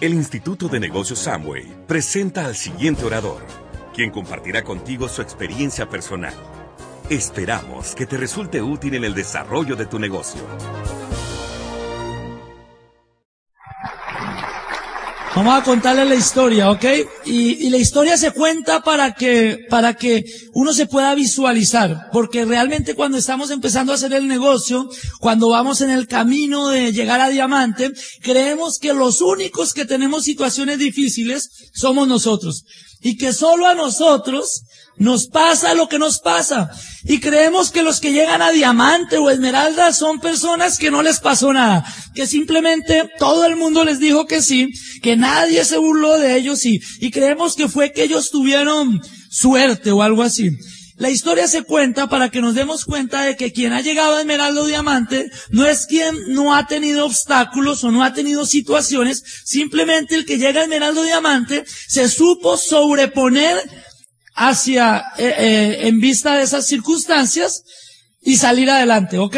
El Instituto de Negocios Samway presenta al siguiente orador, quien compartirá contigo su experiencia personal. Esperamos que te resulte útil en el desarrollo de tu negocio. Vamos a contarle la historia, ¿ok? Y, y, la historia se cuenta para que, para que uno se pueda visualizar. Porque realmente cuando estamos empezando a hacer el negocio, cuando vamos en el camino de llegar a diamante, creemos que los únicos que tenemos situaciones difíciles somos nosotros. Y que solo a nosotros nos pasa lo que nos pasa. Y creemos que los que llegan a diamante o esmeralda son personas que no les pasó nada. Que simplemente todo el mundo les dijo que sí, que nadie se burló de ellos y, y creemos que fue que ellos tuvieron suerte o algo así. La historia se cuenta para que nos demos cuenta de que quien ha llegado a Esmeralda o Diamante no es quien no ha tenido obstáculos o no ha tenido situaciones, simplemente el que llega a Esmeralda o Diamante se supo sobreponer hacia, eh, eh, en vista de esas circunstancias y salir adelante, ¿ok?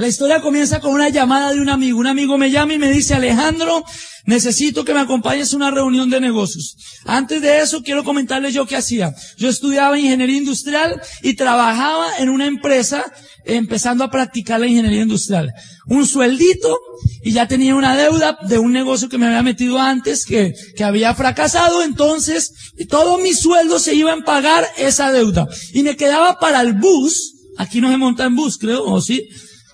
La historia comienza con una llamada de un amigo. Un amigo me llama y me dice, Alejandro, necesito que me acompañes a una reunión de negocios. Antes de eso, quiero comentarles yo qué hacía. Yo estudiaba ingeniería industrial y trabajaba en una empresa empezando a practicar la ingeniería industrial. Un sueldito y ya tenía una deuda de un negocio que me había metido antes que, que había fracasado. Entonces, todo mi sueldo se iba a pagar esa deuda. Y me quedaba para el bus. Aquí no se monta en bus, creo, o sí.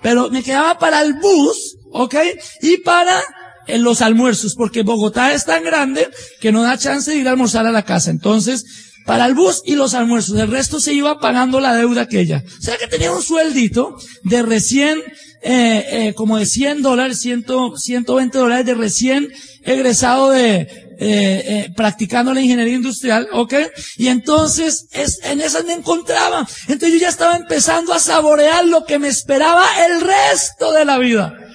Pero me quedaba para el bus, ¿ok? Y para en los almuerzos, porque Bogotá es tan grande que no da chance de ir a almorzar a la casa. Entonces, para el bus y los almuerzos. El resto se iba pagando la deuda aquella. O sea que tenía un sueldito de recién, eh, eh, como de 100 dólares, 100, 120 dólares de recién egresado de, eh, eh, practicando la ingeniería industrial, ¿ok? Y entonces es, en esas me encontraba. Entonces yo ya estaba empezando a saborear lo que me esperaba el resto de la vida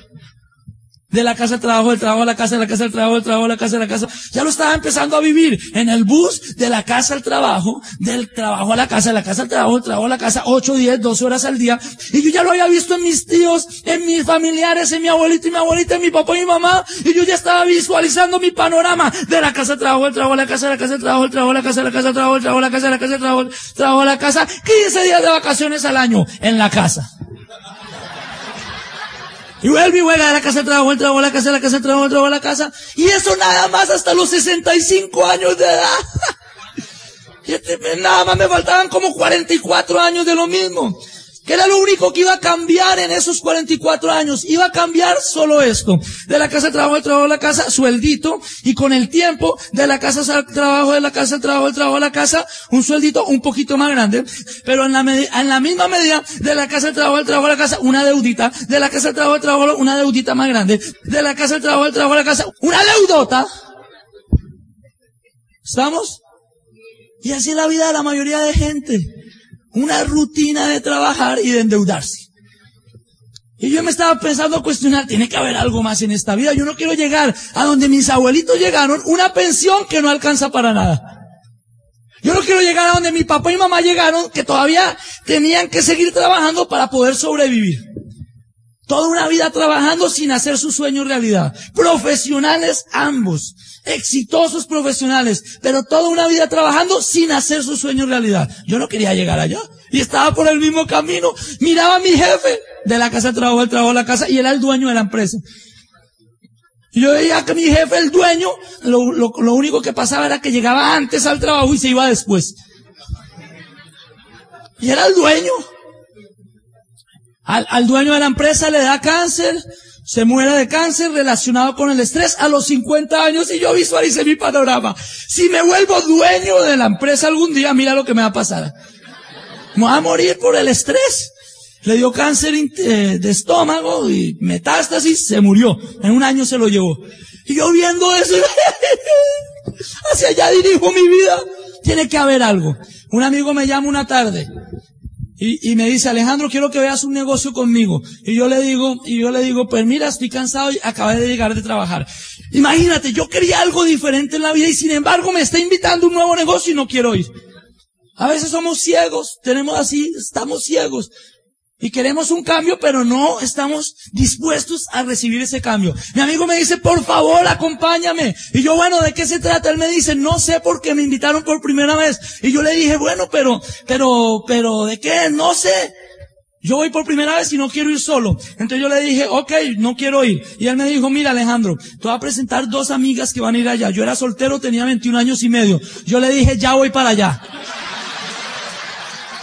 de la casa al trabajo, del trabajo a la casa, de la casa al trabajo, del trabajo a la casa, de la casa. Ya lo estaba empezando a vivir en el bus de la casa al trabajo, del trabajo a la casa, de la casa al trabajo, del trabajo a la casa, 8, 10, 12 horas al día. Y yo ya lo había visto en mis tíos, en mis familiares, en mi abuelito y mi abuelita, en mi papá y mi mamá. Y yo ya estaba visualizando mi panorama de la casa al trabajo, del trabajo a la casa, de la casa al trabajo, del trabajo a la casa, de la casa al trabajo, del trabajo a la casa, de la casa al trabajo, trabajo a la casa. 15 días de vacaciones al año en la casa. Y vuelve y juega de la casa al trabajo, el trabajo a la casa, de la casa trabajo, el trabajo a la casa. Y eso nada más hasta los 65 años de edad. Este, nada más me faltaban como 44 años de lo mismo. Era lo único que iba a cambiar en esos 44 años. Iba a cambiar solo esto. De la casa al trabajo, del trabajo a la casa, sueldito. Y con el tiempo, de la casa al trabajo, de la casa al trabajo, del trabajo a la casa, un sueldito un poquito más grande. Pero en la, en la misma medida, de la casa al trabajo, del trabajo a la casa, una deudita. De la casa al trabajo, del trabajo, una deudita más grande. De la casa al trabajo, del trabajo a la casa, una deudota. ¿Estamos? Y así es la vida de la mayoría de gente una rutina de trabajar y de endeudarse. Y yo me estaba pensando cuestionar, tiene que haber algo más en esta vida. Yo no quiero llegar a donde mis abuelitos llegaron, una pensión que no alcanza para nada. Yo no quiero llegar a donde mi papá y mamá llegaron, que todavía tenían que seguir trabajando para poder sobrevivir. Toda una vida trabajando sin hacer su sueño realidad. Profesionales ambos. Exitosos profesionales. Pero toda una vida trabajando sin hacer su sueño realidad. Yo no quería llegar allá. Y estaba por el mismo camino. Miraba a mi jefe de la casa al trabajo, del trabajo a la casa, y era el dueño de la empresa. Yo veía que mi jefe, el dueño, lo, lo, lo único que pasaba era que llegaba antes al trabajo y se iba después. Y era el dueño. Al, al, dueño de la empresa le da cáncer, se muere de cáncer relacionado con el estrés a los 50 años y yo visualicé mi panorama. Si me vuelvo dueño de la empresa algún día, mira lo que me va a pasar. Me voy a morir por el estrés. Le dio cáncer eh, de estómago y metástasis, se murió. En un año se lo llevó. Y yo viendo eso, hacia allá dirijo mi vida. Tiene que haber algo. Un amigo me llama una tarde y, y, me dice, Alejandro, quiero que veas un negocio conmigo. Y yo le digo, y yo le digo, pues mira, estoy cansado y acabé de llegar de trabajar. Imagínate, yo quería algo diferente en la vida y sin embargo me está invitando un nuevo negocio y no quiero ir. A veces somos ciegos, tenemos así, estamos ciegos. Y queremos un cambio, pero no estamos dispuestos a recibir ese cambio. Mi amigo me dice, por favor, acompáñame. Y yo, bueno, ¿de qué se trata? Él me dice, no sé por qué me invitaron por primera vez. Y yo le dije, bueno, pero, pero, pero, ¿de qué? No sé. Yo voy por primera vez y no quiero ir solo. Entonces yo le dije, ok, no quiero ir. Y él me dijo, mira Alejandro, te voy a presentar dos amigas que van a ir allá. Yo era soltero, tenía 21 años y medio. Yo le dije, ya voy para allá.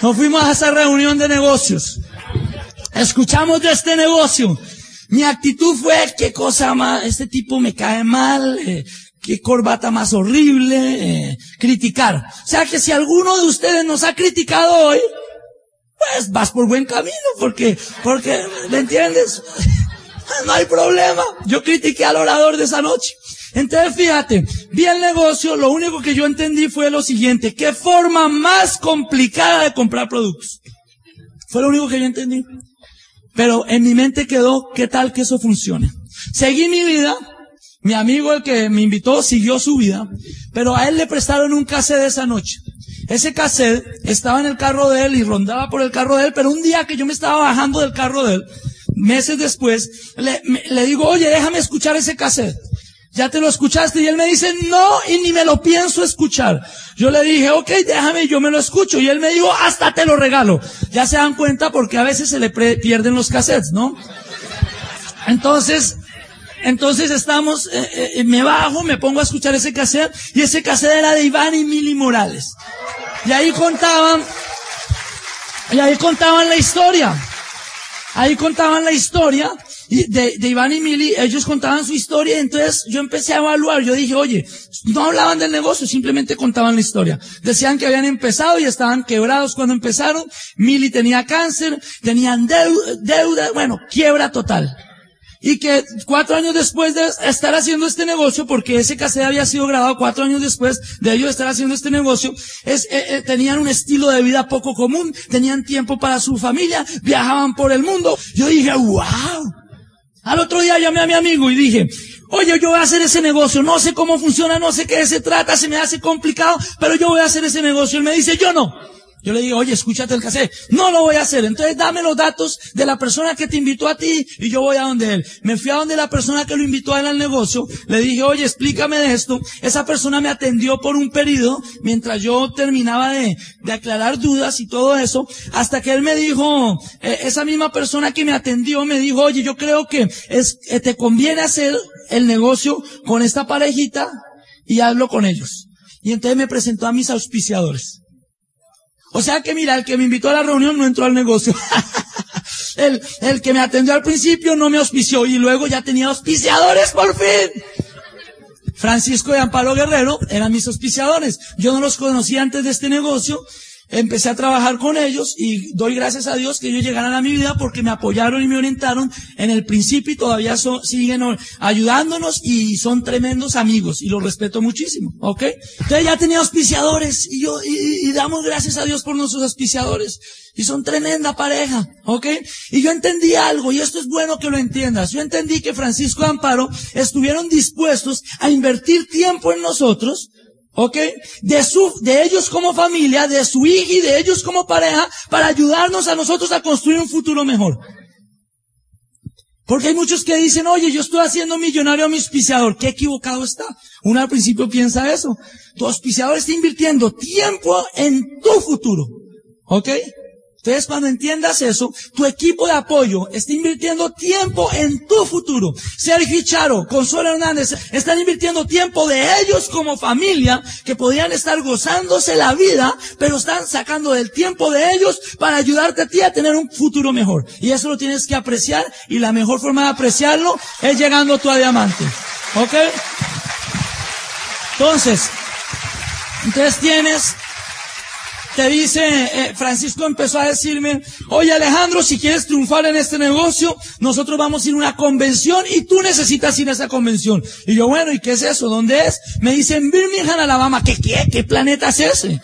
Nos fuimos a esa reunión de negocios. Escuchamos de este negocio. Mi actitud fue, qué cosa más, este tipo me cae mal, eh, qué corbata más horrible, eh, criticar. O sea que si alguno de ustedes nos ha criticado hoy, pues vas por buen camino, porque, porque, ¿me entiendes? no hay problema. Yo critiqué al orador de esa noche. Entonces fíjate, vi el negocio, lo único que yo entendí fue lo siguiente, qué forma más complicada de comprar productos. Fue lo único que yo entendí. Pero en mi mente quedó, ¿qué tal que eso funcione? Seguí mi vida, mi amigo el que me invitó siguió su vida, pero a él le prestaron un cassette esa noche. Ese cassette estaba en el carro de él y rondaba por el carro de él, pero un día que yo me estaba bajando del carro de él, meses después, le, digo, oye, déjame escuchar ese cassette ya te lo escuchaste. Y él me dice, no, y ni me lo pienso escuchar. Yo le dije, ok, déjame, yo me lo escucho. Y él me dijo, hasta te lo regalo. Ya se dan cuenta porque a veces se le pierden los cassettes, ¿no? Entonces, entonces estamos, eh, eh, me bajo, me pongo a escuchar ese cassette, y ese cassette era de Iván y Mili Morales. Y ahí contaban, y ahí contaban la historia. Ahí contaban la historia de, de Iván y Mili, ellos contaban su historia, entonces yo empecé a evaluar, yo dije, oye, no hablaban del negocio, simplemente contaban la historia. Decían que habían empezado y estaban quebrados cuando empezaron, Mili tenía cáncer, tenían deuda, bueno, quiebra total. Y que cuatro años después de estar haciendo este negocio, porque ese cassette había sido grabado cuatro años después de ellos estar haciendo este negocio, es, eh, eh, tenían un estilo de vida poco común, tenían tiempo para su familia, viajaban por el mundo. Yo dije, wow, al otro día llamé a mi amigo y dije, oye, yo voy a hacer ese negocio, no sé cómo funciona, no sé qué se trata, se me hace complicado, pero yo voy a hacer ese negocio. Él me dice, yo no. Yo le digo, oye, escúchate el cassette. No lo voy a hacer. Entonces dame los datos de la persona que te invitó a ti y yo voy a donde él. Me fui a donde la persona que lo invitó a él al negocio. Le dije, oye, explícame de esto. Esa persona me atendió por un periodo mientras yo terminaba de, de aclarar dudas y todo eso. Hasta que él me dijo, eh, esa misma persona que me atendió me dijo, oye, yo creo que es, eh, te conviene hacer el negocio con esta parejita y hazlo con ellos. Y entonces me presentó a mis auspiciadores. O sea que mira, el que me invitó a la reunión no entró al negocio. el, el que me atendió al principio no me auspició y luego ya tenía auspiciadores por fin. Francisco y Amparo Guerrero eran mis auspiciadores. Yo no los conocía antes de este negocio empecé a trabajar con ellos y doy gracias a Dios que ellos llegaran a mi vida porque me apoyaron y me orientaron en el principio y todavía siguen ayudándonos y son tremendos amigos y los respeto muchísimo, ¿ok? Entonces ya tenía auspiciadores y yo, y, y damos gracias a Dios por nuestros auspiciadores. Y son tremenda pareja, ¿ok? Y yo entendí algo, y esto es bueno que lo entiendas. Yo entendí que Francisco y Amparo estuvieron dispuestos a invertir tiempo en nosotros, ¿Ok? De su, de ellos como familia, de su hija y de ellos como pareja, para ayudarnos a nosotros a construir un futuro mejor. Porque hay muchos que dicen, oye, yo estoy haciendo millonario a mi auspiciador. Qué equivocado está. Uno al principio piensa eso. Tu auspiciador está invirtiendo tiempo en tu futuro. ¿Ok? Entonces, cuando entiendas eso, tu equipo de apoyo está invirtiendo tiempo en tu futuro. Sergio Charo, Consuelo Hernández, están invirtiendo tiempo de ellos como familia, que podrían estar gozándose la vida, pero están sacando del tiempo de ellos para ayudarte a ti a tener un futuro mejor. Y eso lo tienes que apreciar, y la mejor forma de apreciarlo es llegando tú a diamante. ¿Ok? Entonces, entonces tienes te dice, eh, Francisco empezó a decirme, oye Alejandro, si quieres triunfar en este negocio, nosotros vamos a ir a una convención y tú necesitas ir a esa convención. Y yo, bueno, ¿y qué es eso? ¿Dónde es? Me dicen, Birmingham, Alabama. ¿Qué, qué? ¿Qué planeta es ese?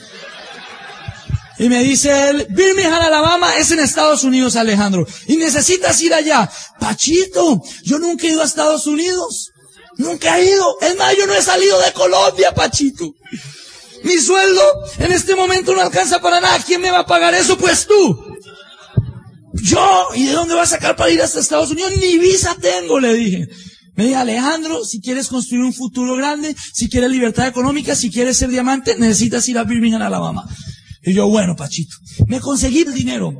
Y me dice él, Birmingham, Alabama es en Estados Unidos, Alejandro. Y necesitas ir allá. Pachito, yo nunca he ido a Estados Unidos. Nunca he ido. Es más, yo no he salido de Colombia, Pachito. Mi sueldo en este momento no alcanza para nada. ¿Quién me va a pagar eso? Pues tú. yo, ¿y de dónde vas a sacar para ir hasta Estados Unidos? Ni visa tengo, le dije. Me dijo, Alejandro, si quieres construir un futuro grande, si quieres libertad económica, si quieres ser diamante, necesitas ir a Birmingham, Alabama. Y yo, bueno, Pachito, me conseguí el dinero.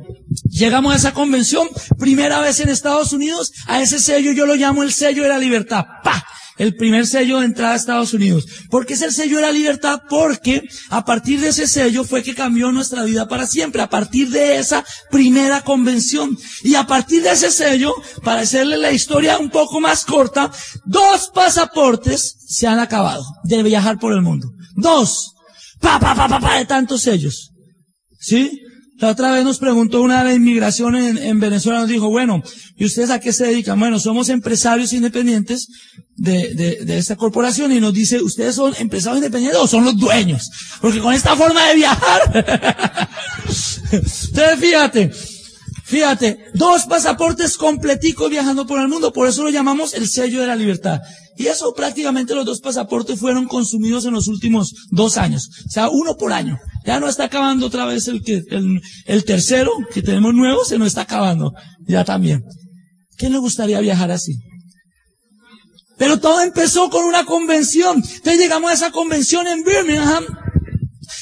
Llegamos a esa convención, primera vez en Estados Unidos, a ese sello yo lo llamo el sello de la libertad. ¡Pah! El primer sello de entrada a Estados Unidos. ¿Por qué es el sello de la libertad? Porque a partir de ese sello fue que cambió nuestra vida para siempre, a partir de esa primera convención. Y a partir de ese sello, para hacerle la historia un poco más corta, dos pasaportes se han acabado de viajar por el mundo. Dos. Pa, pa, pa, pa, pa, de tantos sellos. ¿Sí? La otra vez nos preguntó una de la inmigración en, en, Venezuela, nos dijo, bueno, ¿y ustedes a qué se dedican? Bueno, somos empresarios independientes de, de, de, esta corporación y nos dice, ¿ustedes son empresarios independientes o son los dueños? Porque con esta forma de viajar, entonces fíjate, fíjate, dos pasaportes completicos viajando por el mundo, por eso lo llamamos el sello de la libertad. Y eso prácticamente los dos pasaportes fueron consumidos en los últimos dos años. O sea, uno por año. Ya no está acabando otra vez el que, el, el tercero que tenemos nuevo, se nos está acabando. Ya también. ¿Quién le gustaría viajar así? Pero todo empezó con una convención. Entonces llegamos a esa convención en Birmingham.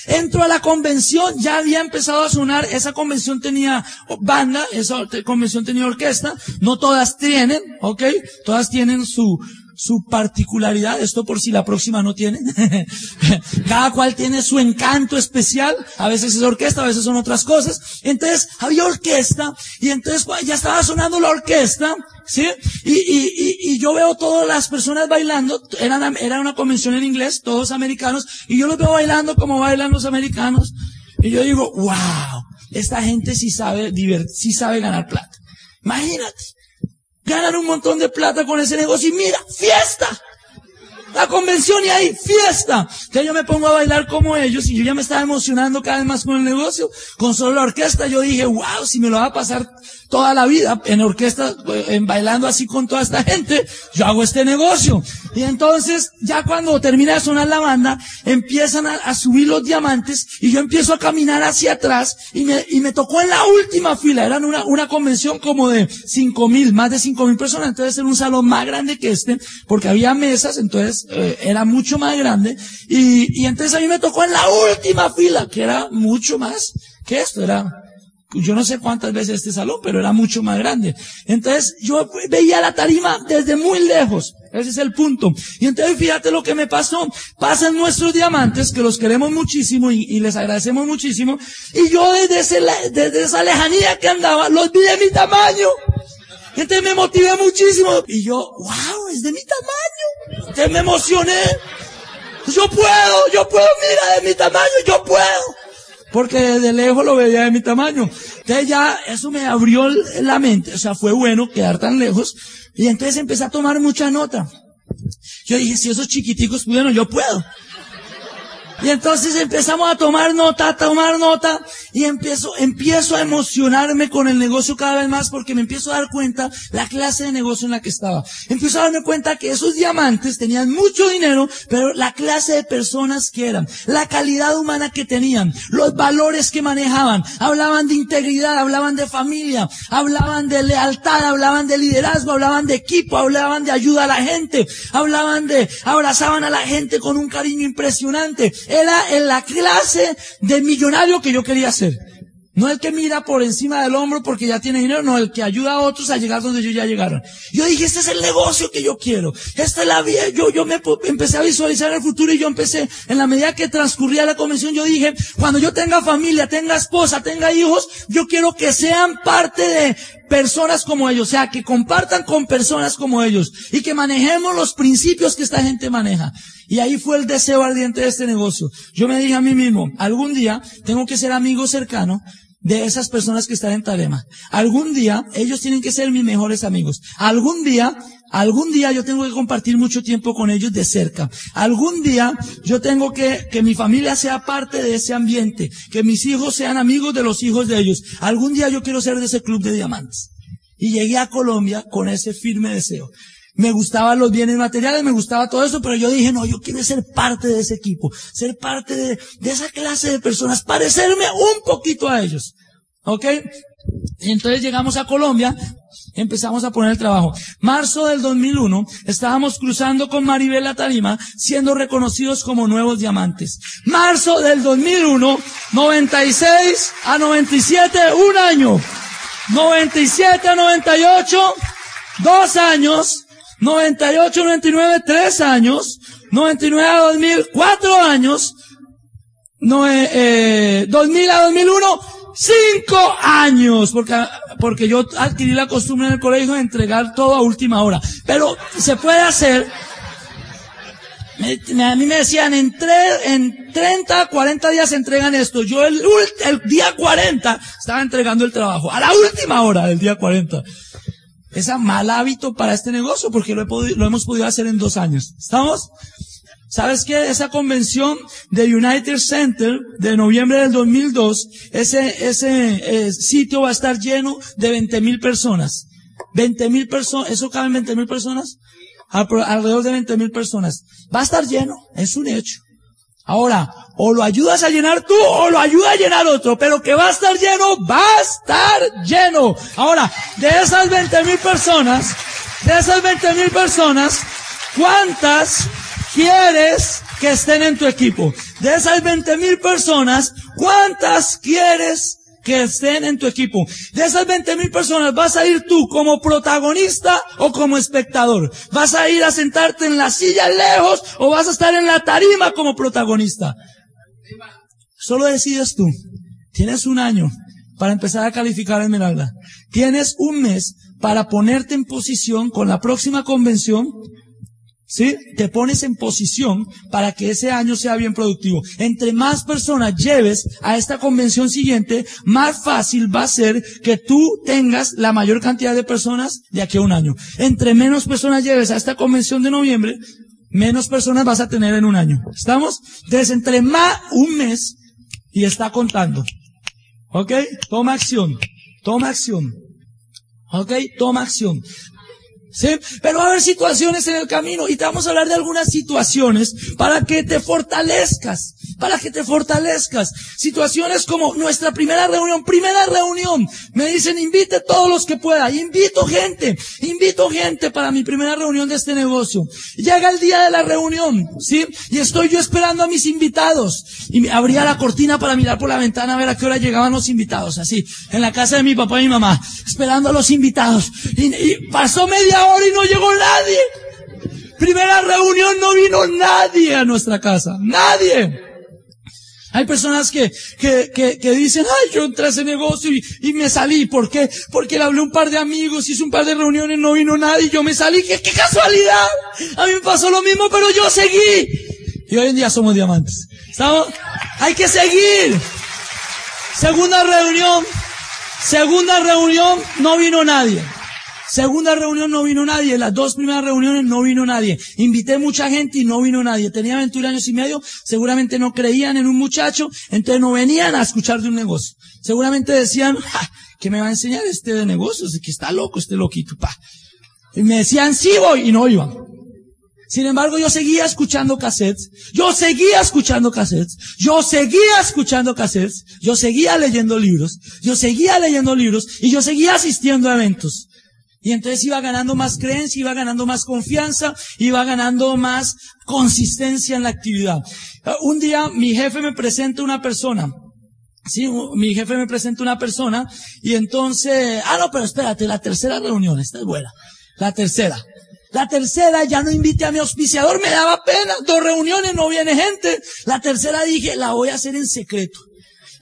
Entro a la convención, ya había empezado a sonar, esa convención tenía banda, esa convención tenía orquesta, no todas tienen, ¿ok? Todas tienen su, su particularidad, esto por si la próxima no tiene. Cada cual tiene su encanto especial, a veces es orquesta, a veces son otras cosas. Entonces había orquesta y entonces ya estaba sonando la orquesta, ¿sí? Y, y, y, y yo veo todas las personas bailando, era, era una convención en inglés, todos americanos, y yo los veo bailando como bailan los americanos. Y yo digo, wow, esta gente sí sabe sí sabe ganar plata. Imagínate ganan un montón de plata con ese negocio y mira, fiesta. La convención y ahí, fiesta. Entonces yo me pongo a bailar como ellos y yo ya me estaba emocionando cada vez más con el negocio. Con solo la orquesta yo dije, wow, si me lo va a pasar toda la vida en orquesta, en bailando así con toda esta gente, yo hago este negocio. Y entonces, ya cuando termina de sonar la banda, empiezan a, a subir los diamantes y yo empiezo a caminar hacia atrás y me, y me tocó en la última fila. Era una, una convención como de cinco mil, más de cinco mil personas. Entonces era un salón más grande que este, porque había mesas, entonces eh, era mucho más grande. Y, y entonces a mí me tocó en la última fila, que era mucho más que esto, era yo no sé cuántas veces este salón, pero era mucho más grande. Entonces yo veía la tarima desde muy lejos. Ese es el punto. Y entonces fíjate lo que me pasó. Pasan nuestros diamantes, que los queremos muchísimo y, les agradecemos muchísimo. Y yo desde, ese, desde esa lejanía que andaba, los vi de mi tamaño. Entonces me motivé muchísimo. Y yo, wow, es de mi tamaño. Entonces me emocioné. Yo puedo, yo puedo, mira, de mi tamaño, yo puedo porque desde lejos lo veía de mi tamaño. Entonces ya eso me abrió la mente, o sea, fue bueno quedar tan lejos, y entonces empecé a tomar mucha nota. Yo dije, si esos chiquiticos pudieron, yo puedo. Y entonces empezamos a tomar nota, a tomar nota, y empiezo, empiezo a emocionarme con el negocio cada vez más porque me empiezo a dar cuenta la clase de negocio en la que estaba. Empiezo a darme cuenta que esos diamantes tenían mucho dinero, pero la clase de personas que eran, la calidad humana que tenían, los valores que manejaban, hablaban de integridad, hablaban de familia, hablaban de lealtad, hablaban de liderazgo, hablaban de equipo, hablaban de ayuda a la gente, hablaban de, abrazaban a la gente con un cariño impresionante era en la clase de millonario que yo quería ser. No el que mira por encima del hombro porque ya tiene dinero, no el que ayuda a otros a llegar donde ellos ya llegaron. Yo dije, este es el negocio que yo quiero. Esta es la vida. Yo, yo me empecé a visualizar el futuro y yo empecé, en la medida que transcurría la convención, yo dije, cuando yo tenga familia, tenga esposa, tenga hijos, yo quiero que sean parte de personas como ellos, o sea, que compartan con personas como ellos y que manejemos los principios que esta gente maneja. Y ahí fue el deseo ardiente de este negocio. Yo me dije a mí mismo, algún día tengo que ser amigo cercano de esas personas que están en Tarema. Algún día ellos tienen que ser mis mejores amigos. Algún día, algún día yo tengo que compartir mucho tiempo con ellos de cerca. Algún día yo tengo que que mi familia sea parte de ese ambiente, que mis hijos sean amigos de los hijos de ellos. Algún día yo quiero ser de ese club de diamantes. Y llegué a Colombia con ese firme deseo. Me gustaban los bienes materiales, me gustaba todo eso, pero yo dije, no, yo quiero ser parte de ese equipo, ser parte de, de esa clase de personas, parecerme un poquito a ellos. ¿Ok? Y entonces llegamos a Colombia, empezamos a poner el trabajo. Marzo del 2001, estábamos cruzando con Maribel Tarima, siendo reconocidos como nuevos diamantes. Marzo del 2001, 96 a 97, un año. 97 a 98, dos años. 98 a 99, tres años. 99 a 2000, cuatro años. No, eh, 2000 a 2001, cinco años, porque, porque yo adquirí la costumbre en el colegio de entregar todo a última hora. Pero se puede hacer. A mí me decían, en, en 30, 40 días entregan esto. Yo el, el día 40 estaba entregando el trabajo. A la última hora del día 40. Es un mal hábito para este negocio porque lo, he podido, lo hemos podido hacer en dos años. ¿Estamos? ¿Sabes qué? Esa convención de United Center de noviembre del 2002, ese, ese eh, sitio va a estar lleno de 20 mil personas. 20 mil personas, ¿eso cabe en 20 mil personas? Alrededor de 20 mil personas. Va a estar lleno, es un hecho. Ahora, o lo ayudas a llenar tú o lo ayuda a llenar otro, pero que va a estar lleno, va a estar lleno. Ahora, de esas 20 mil personas, de esas 20 mil personas, ¿cuántas quieres que estén en tu equipo? De esas 20 mil personas, ¿cuántas quieres que estén en tu equipo? De esas 20 mil personas, ¿vas a ir tú como protagonista o como espectador? ¿Vas a ir a sentarte en la silla lejos o vas a estar en la tarima como protagonista? Solo decides tú. Tienes un año para empezar a calificar a Esmeralda. Tienes un mes para ponerte en posición con la próxima convención ¿Sí? Te pones en posición para que ese año sea bien productivo. Entre más personas lleves a esta convención siguiente, más fácil va a ser que tú tengas la mayor cantidad de personas de aquí a un año. Entre menos personas lleves a esta convención de noviembre, menos personas vas a tener en un año. ¿Estamos? Entonces, entre más un mes y está contando. ¿Ok? Toma acción. Toma acción. ¿Ok? Toma acción. ¿Sí? Pero va a haber situaciones en el camino y te vamos a hablar de algunas situaciones para que te fortalezcas, para que te fortalezcas. Situaciones como nuestra primera reunión, primera reunión. Me dicen, invite todos los que pueda. Invito gente, invito gente para mi primera reunión de este negocio. Llega el día de la reunión, ¿sí? Y estoy yo esperando a mis invitados. Y abría la cortina para mirar por la ventana a ver a qué hora llegaban los invitados, así. En la casa de mi papá y mi mamá, esperando a los invitados. Y pasó media y no llegó nadie. Primera reunión no vino nadie a nuestra casa. Nadie. Hay personas que, que, que, que, dicen, ay, yo entré a ese negocio y, y, me salí. ¿Por qué? Porque le hablé un par de amigos, hice un par de reuniones, no vino nadie y yo me salí. ¿Qué, qué casualidad! A mí me pasó lo mismo, pero yo seguí. Y hoy en día somos diamantes. ¿Estamos? Hay que seguir. Segunda reunión. Segunda reunión, no vino nadie. Segunda reunión no vino nadie. Las dos primeras reuniones no vino nadie. Invité mucha gente y no vino nadie. Tenía 21 años y medio. Seguramente no creían en un muchacho. Entonces no venían a escuchar de un negocio. Seguramente decían, ¿qué me va a enseñar este de negocios? Que está loco este loquito, pa. Y me decían, sí voy, y no iban. Sin embargo, yo seguía escuchando cassettes, yo seguía escuchando cassettes, yo seguía escuchando cassettes, yo seguía leyendo libros, yo seguía leyendo libros y yo seguía asistiendo a eventos. Y entonces iba ganando más creencia, iba ganando más confianza, iba ganando más consistencia en la actividad. Un día mi jefe me presenta una persona. Sí, mi jefe me presenta una persona y entonces, ah no, pero espérate, la tercera reunión, esta es buena. La tercera. La tercera ya no invité a mi auspiciador, me daba pena. Dos reuniones, no viene gente. La tercera dije, la voy a hacer en secreto.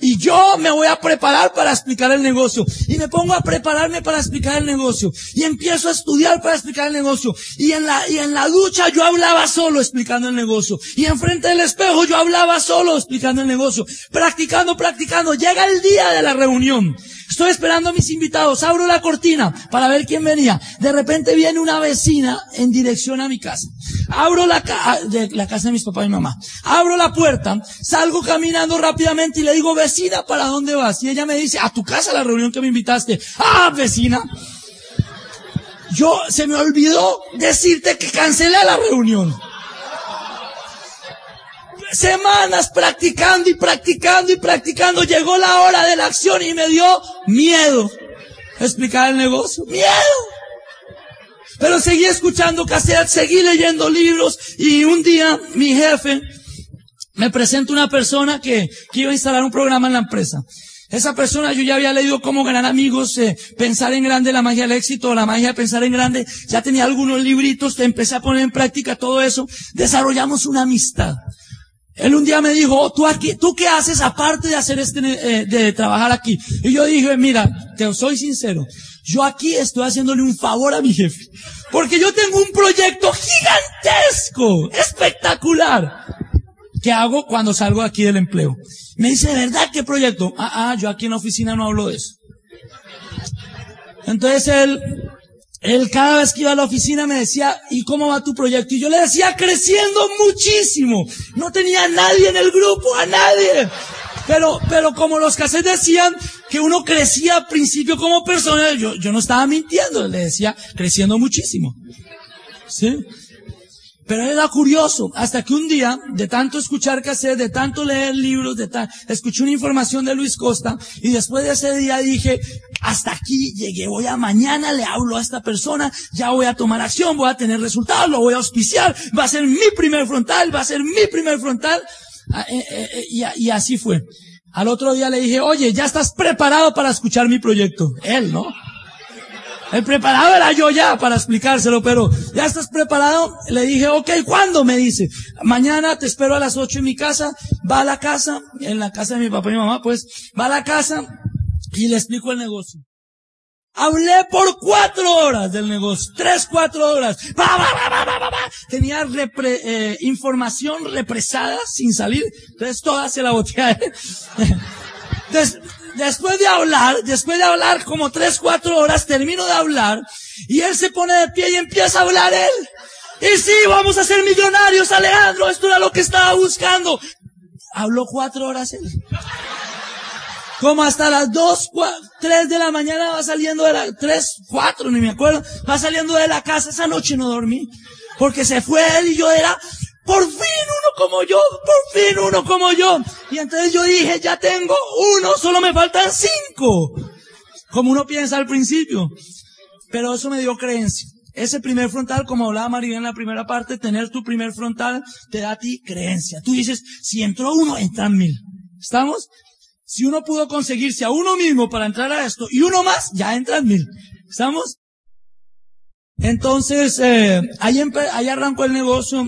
Y yo me voy a preparar para explicar el negocio. Y me pongo a prepararme para explicar el negocio. Y empiezo a estudiar para explicar el negocio. Y en la, y en la ducha yo hablaba solo explicando el negocio. Y enfrente del espejo yo hablaba solo explicando el negocio. Practicando, practicando. Llega el día de la reunión. Estoy esperando a mis invitados. Abro la cortina para ver quién venía. De repente viene una vecina en dirección a mi casa. Abro la, de la casa de mis papás y mamá. Abro la puerta, salgo caminando rápidamente y le digo, vecina, ¿para dónde vas? Y ella me dice, a tu casa, la reunión que me invitaste. Ah, vecina. Yo, se me olvidó decirte que cancelé la reunión. Semanas practicando y practicando y practicando. Llegó la hora de la acción y me dio miedo explicar el negocio. Miedo. Pero seguí escuchando cassette, seguí leyendo libros y un día mi jefe me presenta una persona que, iba a instalar un programa en la empresa. Esa persona yo ya había leído cómo ganar amigos, eh, pensar en grande, la magia del éxito, la magia de pensar en grande. Ya tenía algunos libritos, empecé a poner en práctica todo eso. Desarrollamos una amistad. Él un día me dijo, oh, tú aquí, ¿tú qué haces aparte de hacer este, eh, de trabajar aquí? Y yo dije, mira, te soy sincero. Yo aquí estoy haciéndole un favor a mi jefe. Porque yo tengo un proyecto gigantesco, espectacular. ¿Qué hago cuando salgo aquí del empleo? Me dice, ¿de verdad qué proyecto? Ah, ah, yo aquí en la oficina no hablo de eso. Entonces él, él cada vez que iba a la oficina me decía, ¿y cómo va tu proyecto? Y yo le decía, creciendo muchísimo. No tenía a nadie en el grupo, a nadie. Pero, pero como los cassettes decían que uno crecía al principio como persona, yo, yo no estaba mintiendo, le decía, creciendo muchísimo. ¿Sí? Pero era curioso, hasta que un día, de tanto escuchar cassette, de tanto leer libros, de tal, escuché una información de Luis Costa, y después de ese día dije, hasta aquí llegué, voy a mañana, le hablo a esta persona, ya voy a tomar acción, voy a tener resultados, lo voy a auspiciar, va a ser mi primer frontal, va a ser mi primer frontal, Ah, eh, eh, eh, y, y así fue. Al otro día le dije, oye, ya estás preparado para escuchar mi proyecto. Él, ¿no? El preparado era yo ya para explicárselo, pero ya estás preparado. Le dije, ok, ¿cuándo? Me dice, mañana te espero a las ocho en mi casa. Va a la casa, en la casa de mi papá y mi mamá, pues, va a la casa y le explico el negocio. Hablé por cuatro horas del negocio, tres, cuatro horas. Tenía eh, información represada sin salir, entonces toda se la boteé. después de hablar, después de hablar como tres, cuatro horas, termino de hablar y él se pone de pie y empieza a hablar él. Y sí, vamos a ser millonarios, Alejandro, esto era lo que estaba buscando. Habló cuatro horas él. Como hasta las dos, tres de la mañana va saliendo de la, tres, cuatro, ni me acuerdo, va saliendo de la casa. Esa noche no dormí. Porque se fue él y yo era, por fin uno como yo, por fin uno como yo. Y entonces yo dije, ya tengo uno, solo me faltan cinco. Como uno piensa al principio. Pero eso me dio creencia. Ese primer frontal, como hablaba María en la primera parte, tener tu primer frontal te da a ti creencia. Tú dices, si entró uno, entran mil. ¿Estamos? Si uno pudo conseguirse a uno mismo para entrar a esto y uno más, ya entran mil. ¿Estamos? Entonces, eh, ahí arrancó el negocio,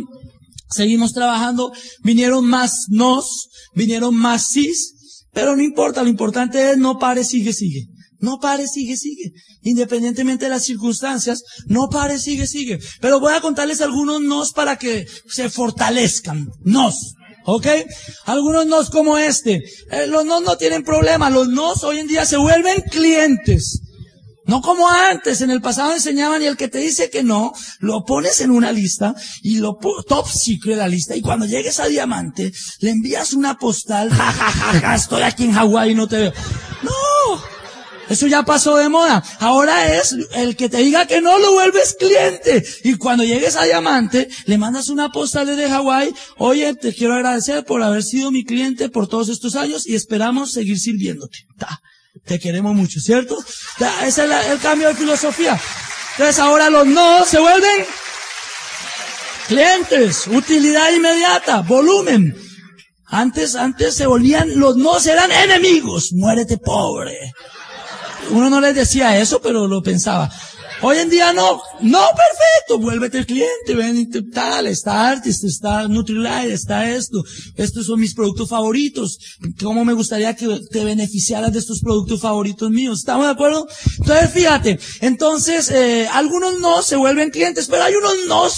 seguimos trabajando, vinieron más nos, vinieron más sís, pero no importa, lo importante es no pare, sigue, sigue. No pare, sigue, sigue. Independientemente de las circunstancias, no pare, sigue, sigue. Pero voy a contarles algunos nos para que se fortalezcan. Nos. ¿Ok? Algunos nos como este. Eh, los nos no tienen problema. Los nos hoy en día se vuelven clientes. No como antes, en el pasado enseñaban y el que te dice que no, lo pones en una lista y lo top secret la lista y cuando llegues a diamante le envías una postal, ja, ja, ja, ja, estoy aquí en Hawái y no te veo. No, eso ya pasó de moda. Ahora es el que te diga que no lo vuelves cliente. Y cuando llegues a Diamante, le mandas una postal desde Hawái. Oye, te quiero agradecer por haber sido mi cliente por todos estos años y esperamos seguir sirviéndote. Te queremos mucho, ¿cierto? ese es el cambio de filosofía. Entonces ahora los no se vuelven clientes, utilidad inmediata, volumen. Antes, antes se volvían, los no eran enemigos. Muérete pobre uno no les decía eso, pero lo pensaba. Hoy en día no, no, perfecto, vuélvete el cliente, ven, tal, está Artist, está Nutrilite, está esto, estos son mis productos favoritos, cómo me gustaría que te beneficiaras de estos productos favoritos míos, ¿estamos de acuerdo? Entonces fíjate, entonces, eh, algunos no se vuelven clientes, pero hay unos no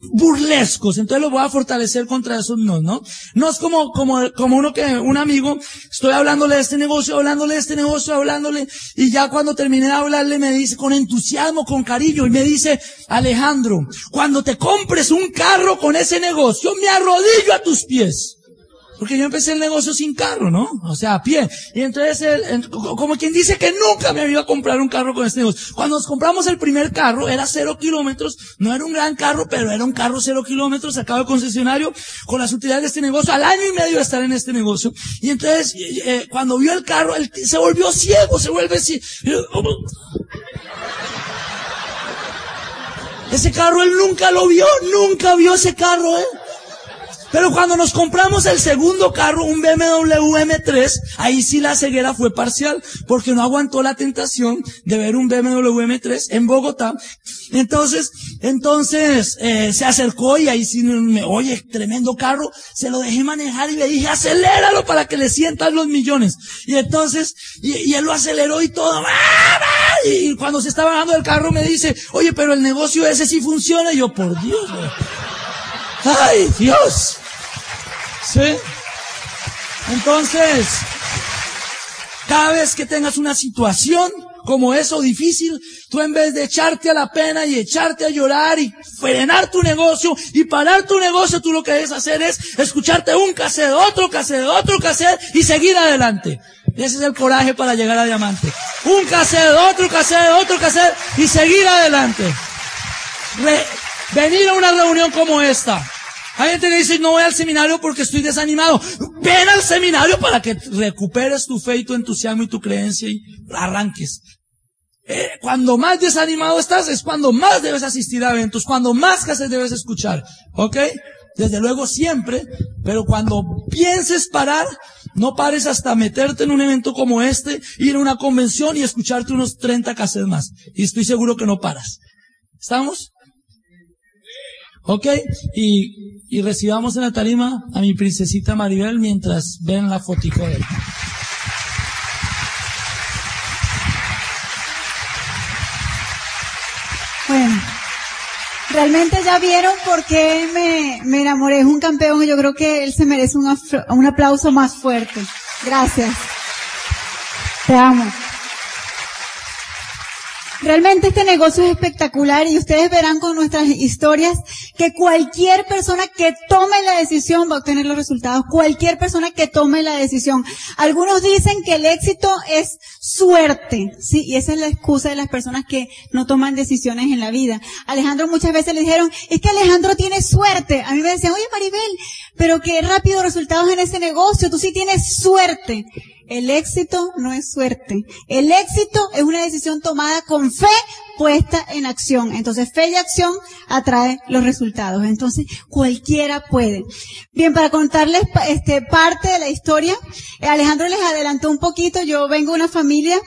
burlescos, entonces los voy a fortalecer contra esos no, ¿no? No es como, como, como uno que, un amigo, estoy hablándole de este negocio, hablándole de este negocio, hablándole, y ya cuando terminé de hablarle me dice con entusiasmo, con cariño y me dice, Alejandro, cuando te compres un carro con ese negocio, me arrodillo a tus pies. Porque yo empecé el negocio sin carro, ¿no? O sea, a pie. Y entonces, el, como quien dice que nunca me iba a comprar un carro con este negocio. Cuando nos compramos el primer carro, era cero kilómetros, no era un gran carro, pero era un carro cero kilómetros, sacado del concesionario, con las utilidades de este negocio, al año y medio de estar en este negocio. Y entonces, eh, cuando vio el carro, él se volvió ciego, se vuelve ciego. Ese carro él nunca lo vio, nunca vio ese carro, ¿eh? Pero cuando nos compramos el segundo carro, un BMW M3, ahí sí la ceguera fue parcial, porque no aguantó la tentación de ver un BMW M3 en Bogotá. Entonces, entonces, eh, se acercó y ahí sí me, oye, tremendo carro, se lo dejé manejar y le dije, aceléralo para que le sientan los millones. Y entonces, y, él lo aceleró y todo, y cuando se estaba bajando del carro me dice, oye, pero el negocio ese sí funciona. Y yo, por Dios, ¡Ay, Dios! ¿Sí? Entonces, cada vez que tengas una situación como eso difícil, tú en vez de echarte a la pena y echarte a llorar y frenar tu negocio y parar tu negocio, tú lo que debes hacer es escucharte un cassette, otro cassette, otro cassette y seguir adelante. Ese es el coraje para llegar a diamante. Un cassette, otro cassette, otro cassette y seguir adelante. venir a una reunión como esta hay gente que dice, no voy al seminario porque estoy desanimado. Ven al seminario para que recuperes tu fe y tu entusiasmo y tu creencia y arranques. Eh, cuando más desanimado estás es cuando más debes asistir a eventos, cuando más casi debes escuchar. ¿Ok? Desde luego siempre, pero cuando pienses parar, no pares hasta meterte en un evento como este, ir a una convención y escucharte unos 30 cassettes más. Y estoy seguro que no paras. ¿Estamos? ¿Ok? Y, y recibamos en la tarima a mi princesita Maribel mientras ven la fotico de él. Bueno, realmente ya vieron por qué me, me enamoré. Es un campeón y yo creo que él se merece un, un aplauso más fuerte. Gracias. Te amo. Realmente este negocio es espectacular y ustedes verán con nuestras historias que cualquier persona que tome la decisión va a obtener los resultados. Cualquier persona que tome la decisión. Algunos dicen que el éxito es suerte, sí, y esa es la excusa de las personas que no toman decisiones en la vida. Alejandro muchas veces le dijeron, es que Alejandro tiene suerte. A mí me decían, oye Maribel, pero qué rápido resultados en ese negocio, tú sí tienes suerte. El éxito no es suerte. El éxito es una decisión tomada con fe puesta en acción. Entonces, fe y acción atrae los resultados. Entonces, cualquiera puede. Bien, para contarles este parte de la historia, eh, Alejandro les adelantó un poquito. Yo vengo de una familia família.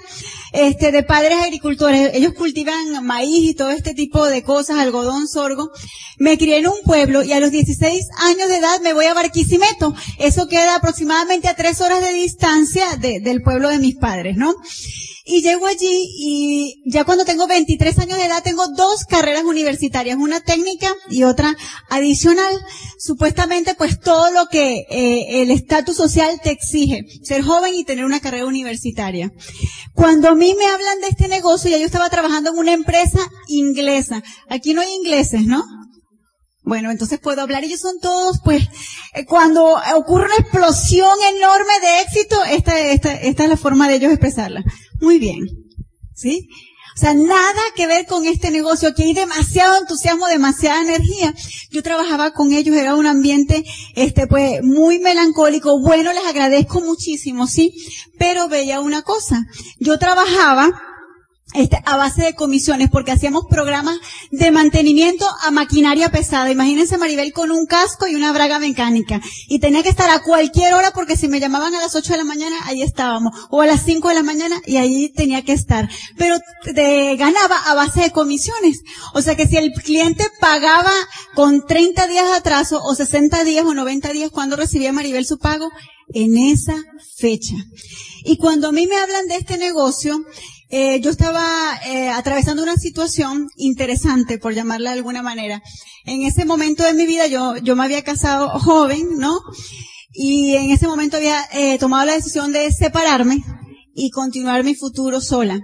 Este, de padres agricultores. Ellos cultivan maíz y todo este tipo de cosas, algodón, sorgo. Me crié en un pueblo y a los 16 años de edad me voy a Barquisimeto. Eso queda aproximadamente a tres horas de distancia del pueblo de mis padres, ¿no? Y llego allí y ya cuando tengo 23 años de edad tengo dos carreras universitarias, una técnica y otra adicional. Supuestamente pues todo lo que eh, el estatus social te exige, ser joven y tener una carrera universitaria. Cuando mí me hablan de este negocio, ya yo estaba trabajando en una empresa inglesa. Aquí no hay ingleses, ¿no? Bueno, entonces puedo hablar. Ellos son todos, pues, eh, cuando ocurre una explosión enorme de éxito, esta es la forma de ellos expresarla. Muy bien. ¿Sí? O sea, nada que ver con este negocio. Aquí hay demasiado entusiasmo, demasiada energía. Yo trabajaba con ellos, era un ambiente, este, pues, muy melancólico. Bueno, les agradezco muchísimo, sí. Pero veía una cosa. Yo trabajaba este, a base de comisiones, porque hacíamos programas de mantenimiento a maquinaria pesada. Imagínense Maribel con un casco y una braga mecánica. Y tenía que estar a cualquier hora porque si me llamaban a las 8 de la mañana, ahí estábamos. O a las 5 de la mañana y ahí tenía que estar. Pero ganaba a base de comisiones. O sea que si el cliente pagaba con 30 días de atraso, o 60 días o 90 días cuando recibía Maribel su pago, en esa fecha. Y cuando a mí me hablan de este negocio, eh, yo estaba eh, atravesando una situación interesante, por llamarla de alguna manera. En ese momento de mi vida yo, yo me había casado joven, ¿no? Y en ese momento había eh, tomado la decisión de separarme y continuar mi futuro sola.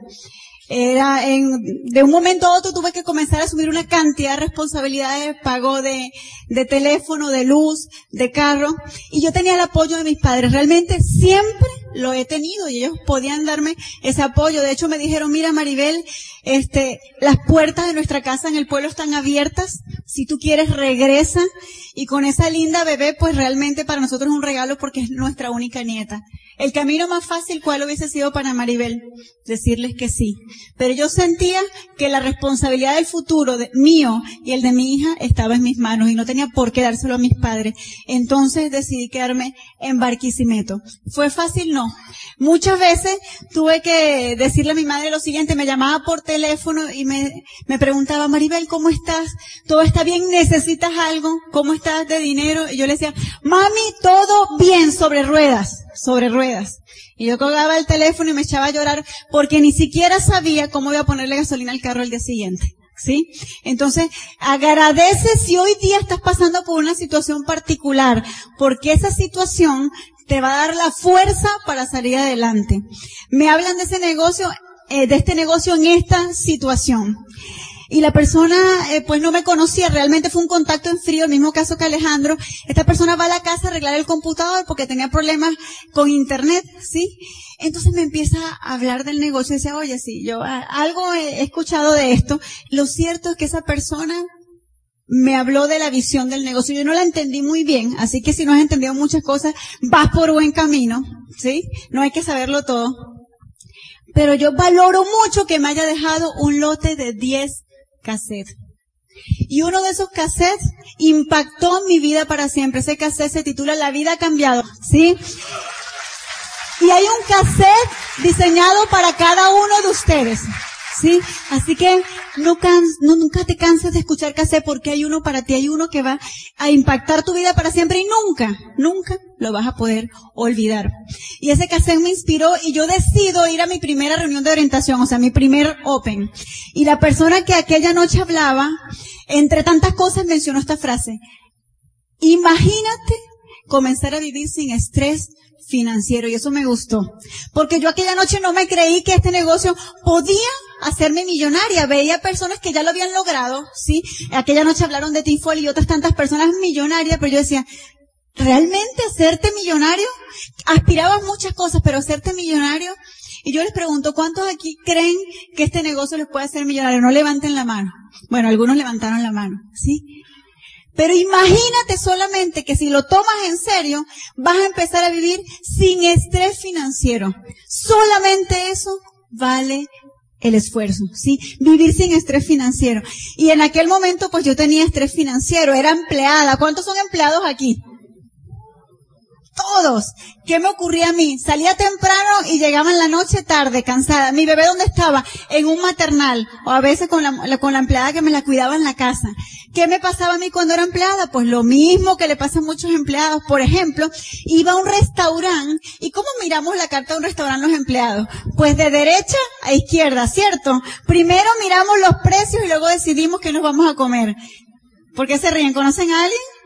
Era en, de un momento a otro tuve que comenzar a asumir una cantidad de responsabilidades, pago de, de teléfono, de luz, de carro, y yo tenía el apoyo de mis padres. Realmente siempre lo he tenido y ellos podían darme ese apoyo. De hecho me dijeron, mira Maribel, este, las puertas de nuestra casa en el pueblo están abiertas. Si tú quieres regresa. Y con esa linda bebé, pues realmente para nosotros es un regalo porque es nuestra única nieta. El camino más fácil, ¿cuál hubiese sido para Maribel? Decirles que sí. Pero yo sentía que la responsabilidad del futuro mío y el de mi hija estaba en mis manos y no tenía por qué dárselo a mis padres. Entonces decidí quedarme en Barquisimeto. ¿Fue fácil? No. Muchas veces tuve que decirle a mi madre lo siguiente, me llamaba por teléfono y me, me preguntaba, Maribel, ¿cómo estás? ¿Todo está bien? ¿Necesitas algo? ¿Cómo estás de dinero? Y yo le decía, mami, todo bien sobre ruedas sobre ruedas. Y yo colgaba el teléfono y me echaba a llorar porque ni siquiera sabía cómo iba a ponerle gasolina al carro el día siguiente. ¿Sí? Entonces, agradece si hoy día estás pasando por una situación particular, porque esa situación te va a dar la fuerza para salir adelante. Me hablan de ese negocio, eh, de este negocio en esta situación y la persona eh, pues no me conocía, realmente fue un contacto en frío, el mismo caso que Alejandro. Esta persona va a la casa a arreglar el computador porque tenía problemas con internet, ¿sí? Entonces me empieza a hablar del negocio y dice, oye, sí, yo algo he escuchado de esto. Lo cierto es que esa persona me habló de la visión del negocio. Yo no la entendí muy bien, así que si no has entendido muchas cosas, vas por buen camino, ¿sí? No hay que saberlo todo. Pero yo valoro mucho que me haya dejado un lote de 10 cassette. Y uno de esos cassettes impactó mi vida para siempre. Ese cassette se titula La vida ha cambiado, ¿sí? Y hay un cassette diseñado para cada uno de ustedes. ¿Sí? Así que no nunca te canses de escuchar cassette porque hay uno para ti, hay uno que va a impactar tu vida para siempre y nunca, nunca lo vas a poder olvidar. Y ese cassette me inspiró y yo decido ir a mi primera reunión de orientación, o sea, mi primer Open. Y la persona que aquella noche hablaba, entre tantas cosas mencionó esta frase. Imagínate comenzar a vivir sin estrés financiero y eso me gustó. Porque yo aquella noche no me creí que este negocio podía hacerme millonaria. Veía personas que ya lo habían logrado, ¿sí? Aquella noche hablaron de Tifol y otras tantas personas millonarias, pero yo decía, ¿realmente hacerte millonario? Aspirabas muchas cosas, pero hacerte millonario. Y yo les pregunto, ¿cuántos aquí creen que este negocio les puede hacer millonario? No levanten la mano. Bueno, algunos levantaron la mano, ¿sí? Pero imagínate solamente que si lo tomas en serio, vas a empezar a vivir sin estrés financiero. Solamente eso vale el esfuerzo, ¿sí? Vivir sin estrés financiero. Y en aquel momento, pues yo tenía estrés financiero, era empleada. ¿Cuántos son empleados aquí? Todos. ¿Qué me ocurría a mí? Salía temprano y llegaba en la noche tarde, cansada. Mi bebé dónde estaba? En un maternal. O a veces con la, con la empleada que me la cuidaba en la casa. ¿Qué me pasaba a mí cuando era empleada? Pues lo mismo que le pasa a muchos empleados. Por ejemplo, iba a un restaurante y ¿cómo miramos la carta de un restaurante los empleados? Pues de derecha a izquierda, ¿cierto? Primero miramos los precios y luego decidimos qué nos vamos a comer. ¿Por qué se ríen? ¿Conocen a alguien?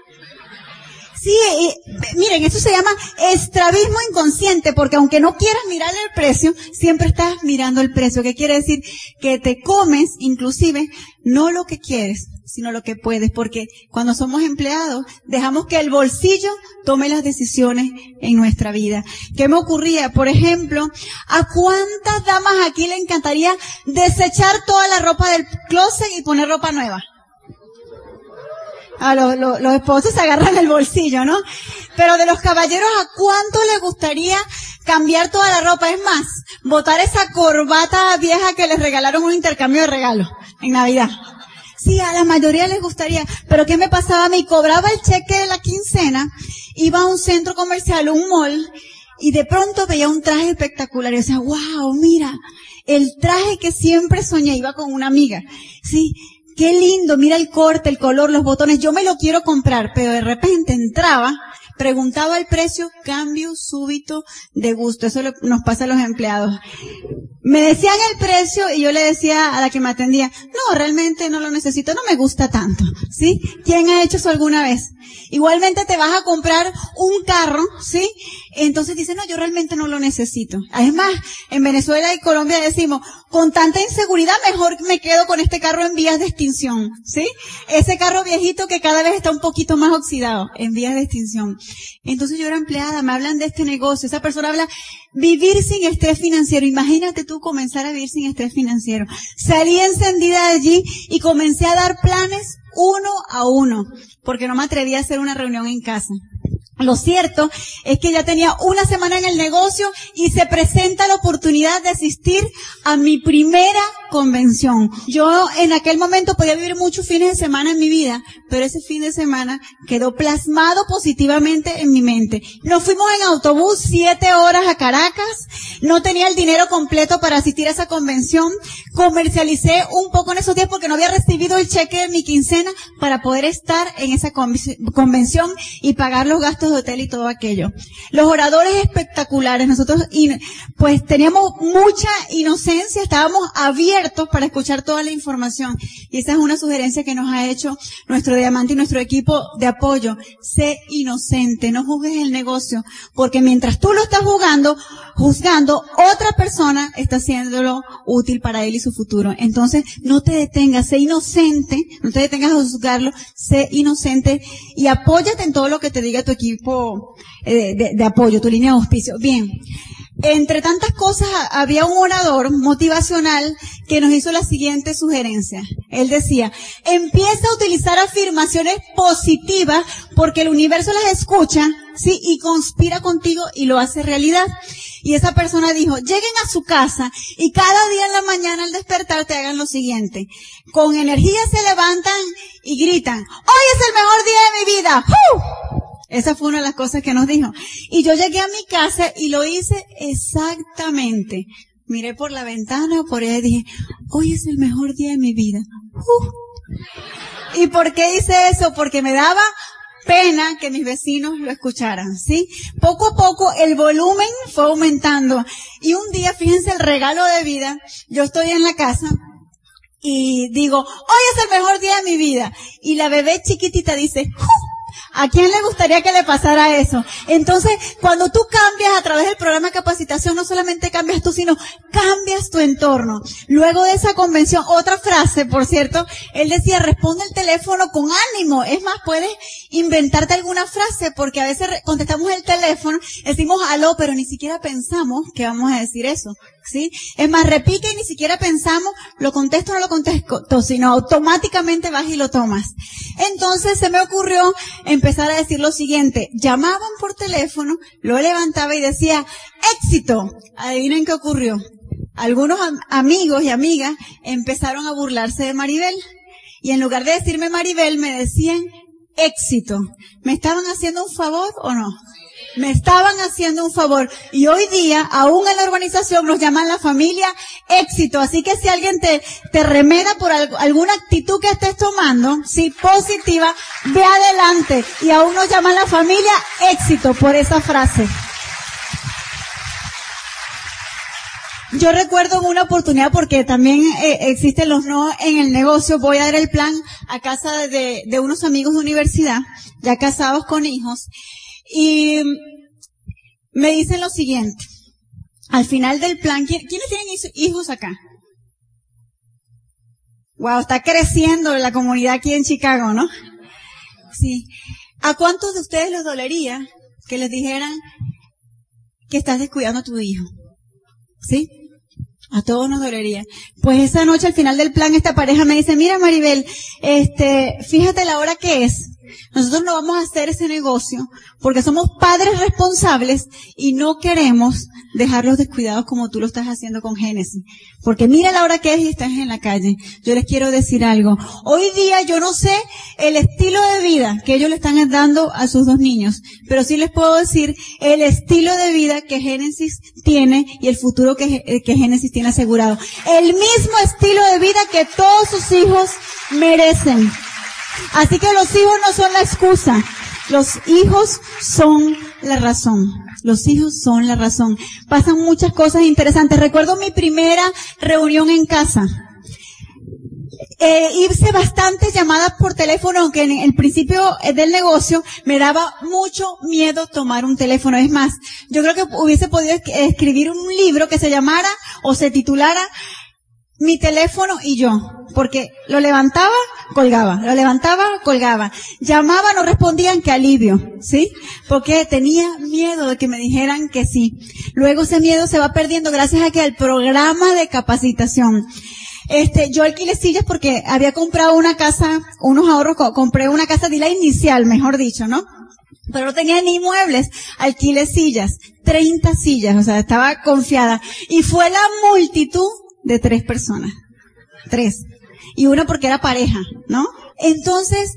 Sí, miren, eso se llama estrabismo inconsciente, porque aunque no quieras mirar el precio, siempre estás mirando el precio. ¿Qué quiere decir? Que te comes, inclusive, no lo que quieres, sino lo que puedes, porque cuando somos empleados, dejamos que el bolsillo tome las decisiones en nuestra vida. ¿Qué me ocurría? Por ejemplo, ¿a cuántas damas aquí le encantaría desechar toda la ropa del closet y poner ropa nueva? A los, los, esposos se agarran el bolsillo, ¿no? Pero de los caballeros, ¿a cuánto les gustaría cambiar toda la ropa? Es más, botar esa corbata vieja que les regalaron un intercambio de regalos en Navidad. Sí, a la mayoría les gustaría. Pero ¿qué me pasaba mí? Cobraba el cheque de la quincena, iba a un centro comercial, un mall, y de pronto veía un traje espectacular y decía, wow, mira, el traje que siempre soñé, iba con una amiga. Sí, qué lindo, mira el corte, el color, los botones, yo me lo quiero comprar, pero de repente entraba, preguntaba el precio, cambio súbito de gusto, eso nos pasa a los empleados. Me decían el precio y yo le decía a la que me atendía, no, realmente no lo necesito, no me gusta tanto, ¿sí? ¿Quién ha hecho eso alguna vez? Igualmente te vas a comprar un carro, ¿sí? Entonces dice, no, yo realmente no lo necesito. Además, en Venezuela y Colombia decimos, con tanta inseguridad mejor me quedo con este carro en vías de extinción, ¿sí? Ese carro viejito que cada vez está un poquito más oxidado, en vías de extinción. Entonces yo era empleada, me hablan de este negocio, esa persona habla, vivir sin estrés financiero. Imagínate tú comenzar a vivir sin estrés financiero. Salí encendida de allí y comencé a dar planes uno a uno, porque no me atreví a hacer una reunión en casa. Lo cierto es que ya tenía una semana en el negocio y se presenta la oportunidad de asistir a mi primera convención. Yo en aquel momento podía vivir muchos fines de semana en mi vida, pero ese fin de semana quedó plasmado positivamente en mi mente. Nos fuimos en autobús siete horas a Caracas, no tenía el dinero completo para asistir a esa convención, comercialicé un poco en esos días porque no había recibido el cheque de mi quincena para poder estar en esa convención y pagar los gastos de hotel y todo aquello. Los oradores espectaculares, nosotros pues teníamos mucha inocencia, estábamos abiertos para escuchar toda la información y esa es una sugerencia que nos ha hecho nuestro diamante y nuestro equipo de apoyo. Sé inocente, no juzgues el negocio, porque mientras tú lo estás jugando, juzgando, otra persona está haciéndolo útil para él y su futuro. Entonces, no te detengas, sé inocente, no te detengas a juzgarlo, sé inocente y apóyate en todo lo que te diga tu equipo eh, de, de apoyo, tu línea de auspicio. Bien. Entre tantas cosas, había un orador motivacional que nos hizo la siguiente sugerencia. Él decía, empieza a utilizar afirmaciones positivas porque el universo las escucha, sí, y conspira contigo y lo hace realidad. Y esa persona dijo, lleguen a su casa y cada día en la mañana al despertar te hagan lo siguiente. Con energía se levantan y gritan, hoy es el mejor día de mi vida. Esa fue una de las cosas que nos dijo. Y yo llegué a mi casa y lo hice exactamente. Miré por la ventana, por ahí y dije, hoy es el mejor día de mi vida. ¿Y por qué hice eso? Porque me daba pena que mis vecinos lo escucharan, ¿sí? Poco a poco el volumen fue aumentando. Y un día, fíjense el regalo de vida, yo estoy en la casa y digo, hoy es el mejor día de mi vida. Y la bebé chiquitita dice, ¿A quién le gustaría que le pasara eso? Entonces, cuando tú cambias a través del programa de capacitación, no solamente cambias tú, sino cambias tu entorno. Luego de esa convención, otra frase, por cierto, él decía, responde el teléfono con ánimo. Es más, puedes inventarte alguna frase, porque a veces contestamos el teléfono, decimos aló, pero ni siquiera pensamos que vamos a decir eso. ¿Sí? Es más, repique y ni siquiera pensamos, lo contesto o no lo contesto, sino automáticamente vas y lo tomas. Entonces se me ocurrió empezar a decir lo siguiente, llamaban por teléfono, lo levantaba y decía, éxito. Adivinen qué ocurrió. Algunos amigos y amigas empezaron a burlarse de Maribel. Y en lugar de decirme Maribel, me decían éxito. ¿Me estaban haciendo un favor o no? Me estaban haciendo un favor. Y hoy día, aún en la organización, nos llaman la familia éxito. Así que si alguien te, te remeda por alguna actitud que estés tomando, si positiva, ve adelante. Y aún nos llaman la familia éxito por esa frase. Yo recuerdo una oportunidad porque también eh, existen los no en el negocio. Voy a dar el plan a casa de, de unos amigos de universidad, ya casados con hijos. Y me dicen lo siguiente. Al final del plan, ¿quiénes tienen hijos acá? Wow, está creciendo la comunidad aquí en Chicago, ¿no? Sí. ¿A cuántos de ustedes les dolería que les dijeran que estás descuidando a tu hijo? ¿Sí? A todos nos dolería. Pues esa noche al final del plan esta pareja me dice, mira Maribel, este, fíjate la hora que es. Nosotros no vamos a hacer ese negocio porque somos padres responsables y no queremos dejarlos descuidados como tú lo estás haciendo con Génesis. Porque mira la hora que es y estás en la calle. Yo les quiero decir algo. Hoy día yo no sé el estilo de vida que ellos le están dando a sus dos niños, pero sí les puedo decir el estilo de vida que Génesis tiene y el futuro que, que Génesis tiene asegurado. El mismo estilo de vida que todos sus hijos merecen. Así que los hijos no son la excusa. Los hijos son la razón. Los hijos son la razón. Pasan muchas cosas interesantes. Recuerdo mi primera reunión en casa. eh, hice bastantes llamadas por teléfono, aunque en el principio del negocio me daba mucho miedo tomar un teléfono. Es más, yo creo que hubiese podido escribir un libro que se llamara o se titulara mi teléfono y yo, porque lo levantaba, colgaba, lo levantaba, colgaba. Llamaba, no respondían, que alivio, ¿sí? Porque tenía miedo de que me dijeran que sí. Luego ese miedo se va perdiendo gracias a que el programa de capacitación. Este, yo alquilé sillas porque había comprado una casa, unos ahorros, compré una casa de la inicial, mejor dicho, ¿no? Pero no tenía ni muebles, alquilé sillas, 30 sillas, o sea, estaba confiada. Y fue la multitud de tres personas. Tres. Y una porque era pareja, ¿no? Entonces,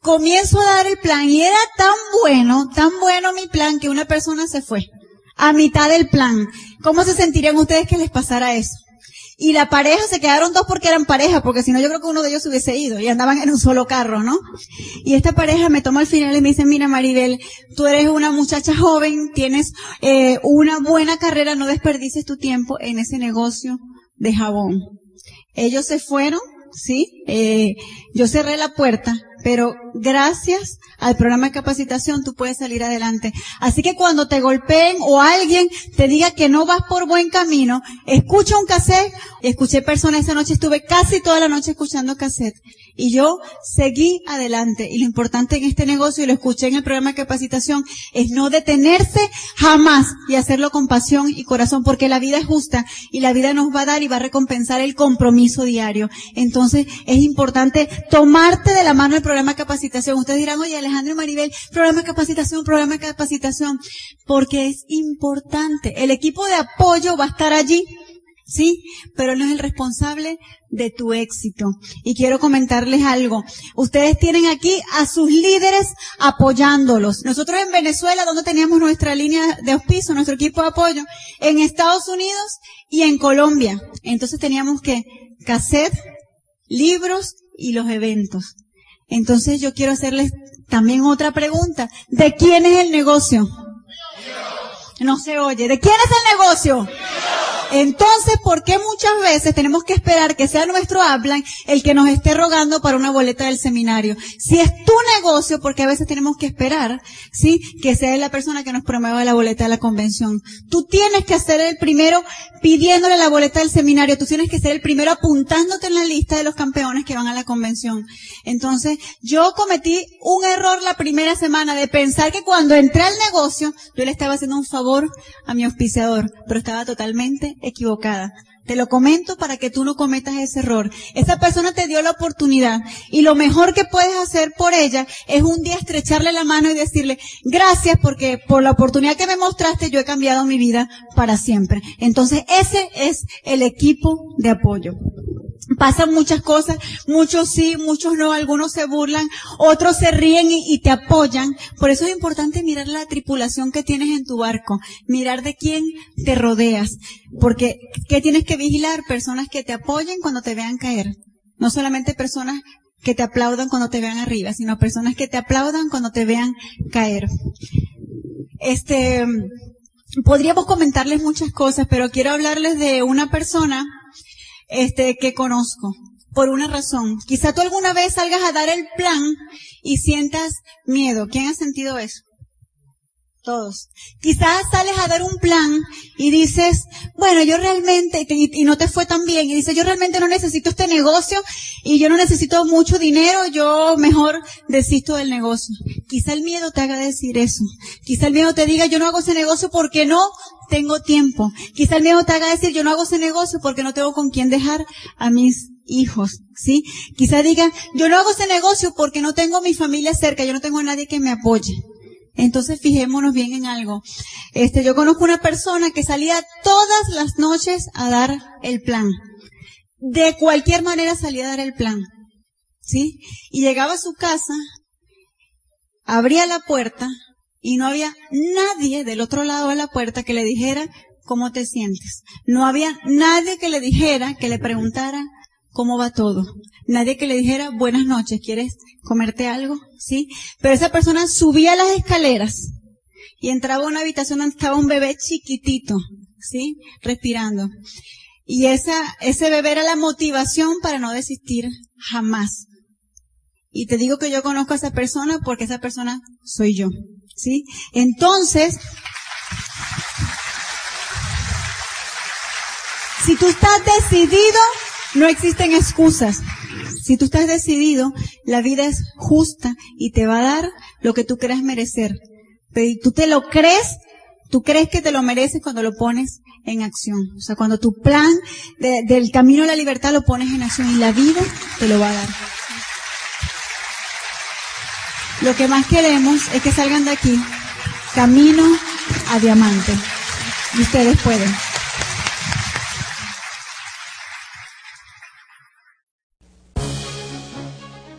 comienzo a dar el plan y era tan bueno, tan bueno mi plan que una persona se fue. A mitad del plan. ¿Cómo se sentirían ustedes que les pasara eso? Y la pareja se quedaron dos porque eran pareja, porque si no yo creo que uno de ellos hubiese ido y andaban en un solo carro, ¿no? Y esta pareja me toma al final y me dice, mira Maribel, tú eres una muchacha joven, tienes eh, una buena carrera, no desperdices tu tiempo en ese negocio de jabón. Ellos se fueron, ¿sí? Eh, yo cerré la puerta, pero gracias al programa de capacitación tú puedes salir adelante. Así que cuando te golpeen o alguien te diga que no vas por buen camino, escucha un cassette. Escuché personas esa noche, estuve casi toda la noche escuchando cassette. Y yo seguí adelante. Y lo importante en este negocio, y lo escuché en el programa de capacitación, es no detenerse jamás y hacerlo con pasión y corazón, porque la vida es justa y la vida nos va a dar y va a recompensar el compromiso diario. Entonces es importante tomarte de la mano el programa de capacitación. Ustedes dirán, oye Alejandro Maribel, programa de capacitación, programa de capacitación, porque es importante. El equipo de apoyo va a estar allí ¿sí? Pero no es el responsable de tu éxito. Y quiero comentarles algo. Ustedes tienen aquí a sus líderes apoyándolos. Nosotros en Venezuela, donde teníamos nuestra línea de auspicio, nuestro equipo de apoyo, en Estados Unidos y en Colombia. Entonces teníamos que cassette, libros y los eventos. Entonces yo quiero hacerles también otra pregunta. ¿De quién es el negocio? No se oye. ¿De quién es el negocio? Entonces, ¿por qué muchas veces tenemos que esperar que sea nuestro hablan el que nos esté rogando para una boleta del seminario? Si es tu negocio, porque a veces tenemos que esperar, ¿sí? Que sea la persona que nos promueva la boleta de la convención. Tú tienes que ser el primero pidiéndole la boleta del seminario. Tú tienes que ser el primero apuntándote en la lista de los campeones que van a la convención. Entonces, yo cometí un error la primera semana de pensar que cuando entré al negocio, yo le estaba haciendo un favor a mi auspiciador, pero estaba totalmente equivocada. Te lo comento para que tú no cometas ese error. Esa persona te dio la oportunidad y lo mejor que puedes hacer por ella es un día estrecharle la mano y decirle, gracias porque por la oportunidad que me mostraste yo he cambiado mi vida para siempre. Entonces ese es el equipo de apoyo. Pasan muchas cosas, muchos sí, muchos no, algunos se burlan, otros se ríen y, te apoyan. Por eso es importante mirar la tripulación que tienes en tu barco, mirar de quién te rodeas, porque ¿qué tienes que vigilar? Personas que te apoyen cuando te vean caer. No solamente personas que te aplaudan cuando te vean arriba, sino personas que te aplaudan cuando te vean caer. Este, podríamos comentarles muchas cosas, pero quiero hablarles de una persona este, que conozco. Por una razón. Quizá tú alguna vez salgas a dar el plan y sientas miedo. ¿Quién ha sentido eso? Todos. Quizás sales a dar un plan y dices, bueno, yo realmente, y, no te fue tan bien, y dices, yo realmente no necesito este negocio y yo no necesito mucho dinero, yo mejor desisto del negocio. Quizá el miedo te haga decir eso. Quizá el miedo te diga, yo no hago ese negocio porque no tengo tiempo. Quizá el miedo te haga decir, yo no hago ese negocio porque no tengo con quién dejar a mis hijos, ¿sí? Quizá diga, yo no hago ese negocio porque no tengo mi familia cerca, yo no tengo a nadie que me apoye. Entonces fijémonos bien en algo. Este, yo conozco una persona que salía todas las noches a dar el plan. De cualquier manera salía a dar el plan. ¿Sí? Y llegaba a su casa, abría la puerta y no había nadie del otro lado de la puerta que le dijera cómo te sientes. No había nadie que le dijera, que le preguntara cómo va todo. Nadie que le dijera buenas noches, ¿quieres comerte algo? ¿Sí? Pero esa persona subía las escaleras y entraba a una habitación donde estaba un bebé chiquitito, ¿sí? Respirando. Y esa, ese bebé era la motivación para no desistir jamás. Y te digo que yo conozco a esa persona porque esa persona soy yo. ¿Sí? Entonces, si tú estás decidido, no existen excusas. Si tú estás decidido, la vida es justa y te va a dar lo que tú crees merecer. Pero tú te lo crees, tú crees que te lo mereces cuando lo pones en acción. O sea, cuando tu plan del camino a la libertad lo pones en acción y la vida te lo va a dar. Lo que más queremos es que salgan de aquí camino a diamante. Y ustedes pueden.